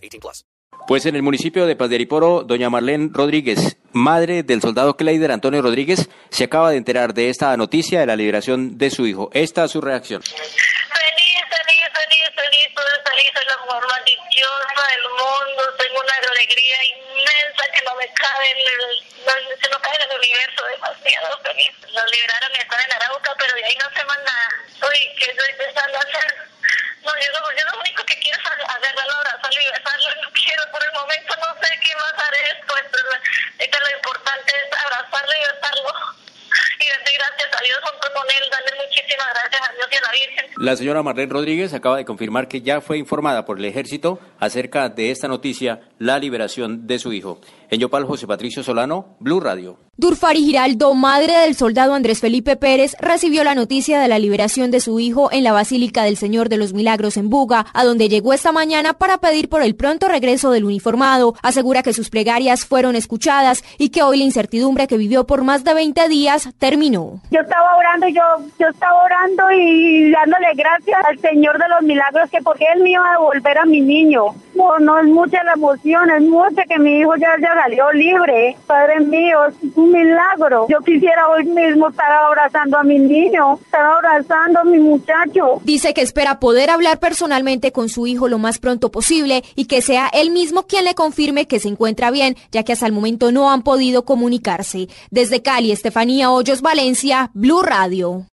18 plus. Pues en el municipio de Pasderiporo, doña Marlene Rodríguez, madre del soldado Kleider Antonio Rodríguez, se acaba de enterar de esta noticia de la liberación de su hijo. Esta es su reacción. Feliz, feliz, feliz, feliz, feliz, es la mujer más dichosa del mundo. Tengo una alegría inmensa que no me cabe en el no, se nos cae el universo demasiado feliz. Nos liberaron, estaba en Arauca, pero de ahí no sé más nada. Uy, ¿qué estoy pensando hacer? No, yo, lo, yo lo único que quiero es agarrarlo, abrazarlo y besarlo. No quiero por el momento, no sé qué más haré después. Esto lo importante es abrazarlo y besarlo. Y darle gracias a Dios junto con él, darle muchísimas gracias a Dios y a la señora Marlene Rodríguez acaba de confirmar que ya fue informada por el ejército acerca de esta noticia, la liberación de su hijo. En Yopal, José Patricio Solano, Blue Radio. Durfari Giraldo, madre del soldado Andrés Felipe Pérez, recibió la noticia de la liberación de su hijo en la Basílica del Señor de los Milagros en Buga, a donde llegó esta mañana para pedir por el pronto regreso del uniformado. Asegura que sus plegarias fueron escuchadas y que hoy la incertidumbre que vivió por más de 20 días terminó. Yo estaba orando, yo, yo estaba orando y dándole gracias al Señor de los Milagros que porque Él me iba a devolver a mi niño. No, es mucha la emoción, es mucha que mi hijo ya, ya salió libre. Padre mío, es un milagro. Yo quisiera hoy mismo estar abrazando a mi niño, estar abrazando a mi muchacho. Dice que espera poder hablar personalmente con su hijo lo más pronto posible y que sea él mismo quien le confirme que se encuentra bien, ya que hasta el momento no han podido comunicarse. Desde Cali, Estefanía Hoyos, Valencia, Blue Radio.